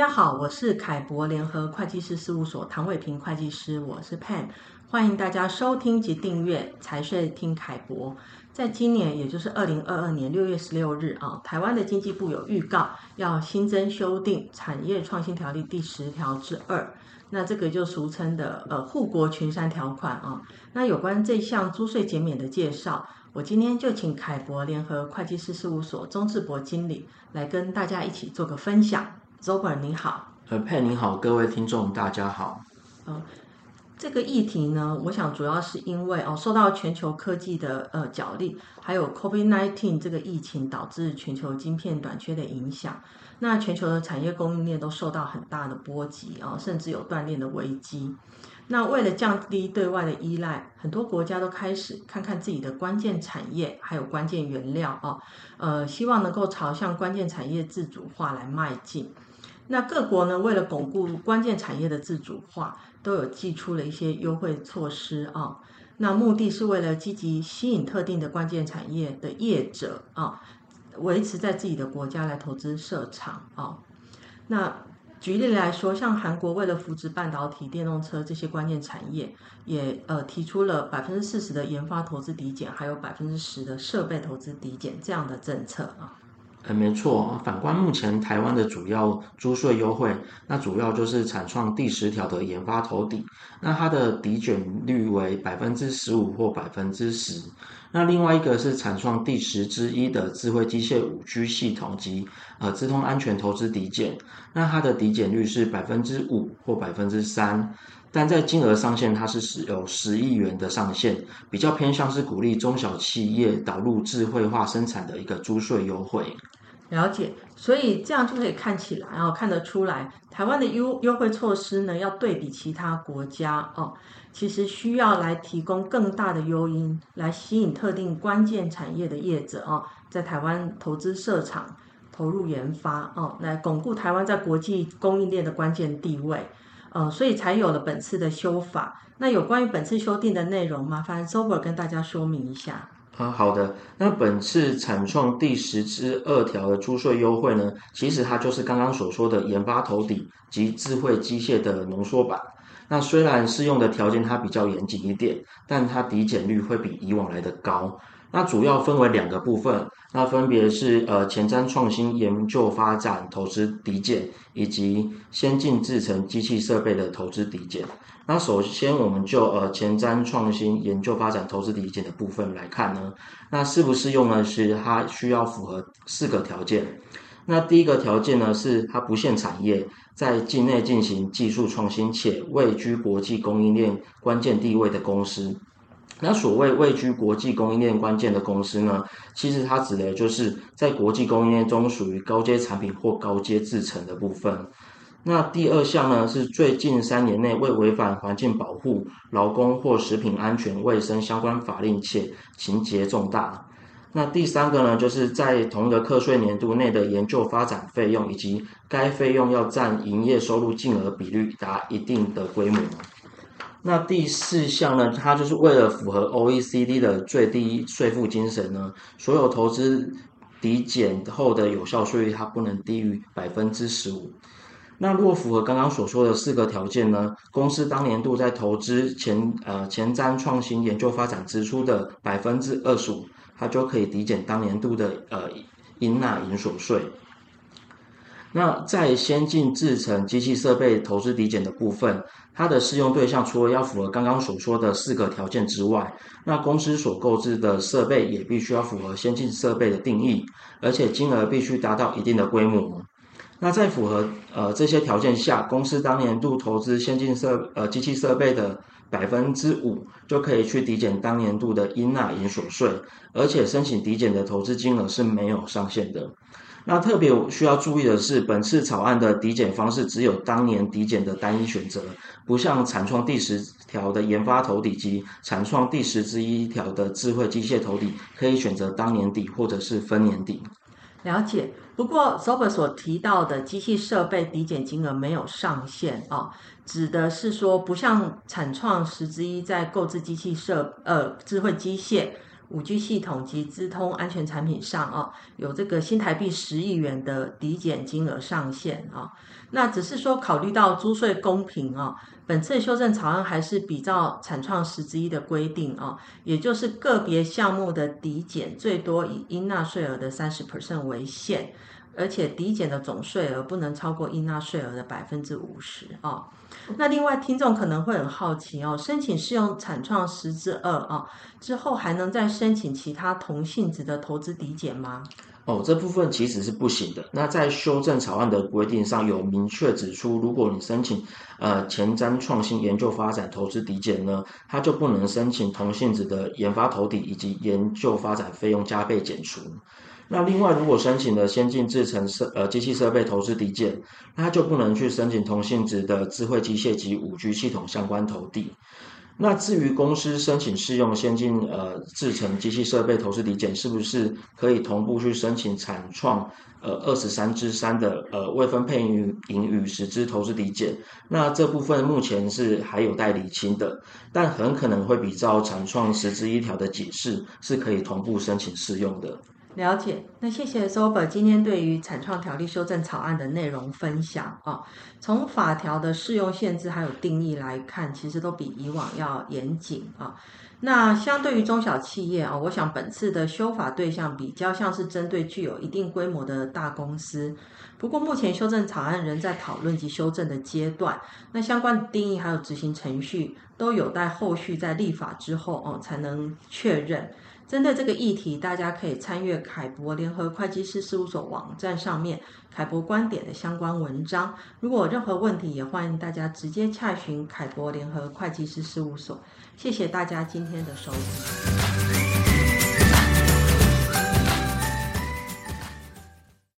大家好，我是凯博联合会计师事务所唐伟平会计师，我是 Pan，欢迎大家收听及订阅财税听凯博。在今年，也就是二零二二年六月十六日啊，台湾的经济部有预告要新增修订产业创新条例第十条之二，那这个就俗称的呃护国群山条款啊。那有关这项租税减免的介绍，我今天就请凯博联合会计师事务所钟志博经理来跟大家一起做个分享。Zober 你好，呃佩你好，各位听众大家好。呃，这个议题呢，我想主要是因为哦，受到全球科技的呃角力，还有 COVID-19 这个疫情导致全球晶片短缺的影响，那全球的产业供应链都受到很大的波及啊，甚至有断链的危机。那为了降低对外的依赖，很多国家都开始看看自己的关键产业，还有关键原料啊，呃，希望能够朝向关键产业自主化来迈进。那各国呢，为了巩固关键产业的自主化，都有祭出了一些优惠措施啊。那目的是为了积极吸引特定的关键产业的业者啊，维持在自己的国家来投资设厂啊。那举例来说，像韩国为了扶持半导体、电动车这些关键产业，也呃提出了百分之四十的研发投资抵减，还有百分之十的设备投资抵减这样的政策啊。呃，没错。反观目前台湾的主要租税优惠，那主要就是产创第十条的研发投抵，那它的抵减率为百分之十五或百分之十。那另外一个是产创第十之一的智慧机械五 G 系统及呃资通安全投资抵减，那它的抵减率是百分之五或百分之三。但在金额上限，它是有十亿元的上限，比较偏向是鼓励中小企业导入智慧化生产的一个租税优惠。了解，所以这样就可以看起来，哦看得出来，台湾的优优惠措施呢，要对比其他国家哦，其实需要来提供更大的诱因，来吸引特定关键产业的业者哦，在台湾投资设厂、投入研发哦，来巩固台湾在国际供应链的关键地位。呃，所以才有了本次的修法。那有关于本次修订的内容，麻烦 Sober 跟大家说明一下。啊，好的。那本次产创第十支二条的租税优惠呢，其实它就是刚刚所说的研发投底及智慧机械的浓缩版。那虽然适用的条件它比较严谨一点，但它抵减率会比以往来的高。那主要分为两个部分，那分别是呃前瞻创新研究发展投资抵减，以及先进制程机器设备的投资抵减。那首先我们就呃前瞻创新研究发展投资抵减的部分来看呢，那适不适用呢？是它需要符合四个条件。那第一个条件呢，是它不限产业，在境内进行技术创新且位居国际供应链关键地位的公司。那所谓位居国际供应链关键的公司呢，其实它指的就是在国际供应链中属于高阶产品或高阶制程的部分。那第二项呢，是最近三年内未违反环境保护、劳工或食品安全卫生相关法令且情节重大。那第三个呢，就是在同一个课税年度内的研究发展费用以及该费用要占营业收入净额比率达一定的规模。那第四项呢，它就是为了符合 OECD 的最低税负精神呢，所有投资抵减后的有效税率它不能低于百分之十五。那如果符合刚刚所说的四个条件呢，公司当年度在投资前呃前瞻创新研究发展支出的百分之二十五，它就可以抵减当年度的呃应纳营所税。那在先进制程机器设备投资抵减的部分，它的适用对象除了要符合刚刚所说的四个条件之外，那公司所购置的设备也必须要符合先进设备的定义，而且金额必须达到一定的规模。那在符合呃这些条件下，公司当年度投资先进设呃机器设备的百分之五，就可以去抵减当年度的应纳营所税，而且申请抵减的投资金额是没有上限的。那特别需要注意的是，本次草案的抵减方式只有当年抵减的单一选择，不像产创第十条的研发投抵及产创第十之一条的智慧机械投抵，可以选择当年底或者是分年底。了解。不过，Sober 所提到的机器设备抵减金额没有上限啊，指的是说，不像产创十之一在购置机器设呃智慧机械。五 G 系统及资通安全产品上啊，有这个新台币十亿元的抵减金额上限啊。那只是说考虑到租税公平啊，本次修正草案还是比照产创十之一的规定啊，也就是个别项目的抵减最多以应纳税额的三十 percent 为限。而且抵减的总税额不能超过应纳税额的百分之五十啊。那另外听众可能会很好奇哦，申请适用产创十之二啊之后，还能再申请其他同性质的投资抵减吗？哦，这部分其实是不行的。那在修正草案的规定上有明确指出，如果你申请呃前瞻创新研究发展投资抵减呢，它就不能申请同性质的研发投抵以及研究发展费用加倍减除。那另外，如果申请了先进制程设呃机器设备投资抵减，那就不能去申请同性质的智慧机械及五 G 系统相关投递。那至于公司申请适用先进呃制程机器设备投资抵减，是不是可以同步去申请产创呃二十三之三的呃未分配盈余实支投资抵减？那这部分目前是还有待厘清的，但很可能会比照产创十之一条的解释，是可以同步申请适用的。了解，那谢谢 Sober 今天对于产创条例修正草案的内容分享啊。从法条的适用限制还有定义来看，其实都比以往要严谨啊。那相对于中小企业啊，我想本次的修法对象比较像是针对具有一定规模的大公司。不过目前修正草案仍在讨论及修正的阶段，那相关的定义还有执行程序都有待后续在立法之后哦才能确认。针对这个议题，大家可以参阅凯博联合会计师事务所网站上面凯博观点的相关文章。如果有任何问题，也欢迎大家直接洽询凯博联合会计师事务所。谢谢大家今天的收听。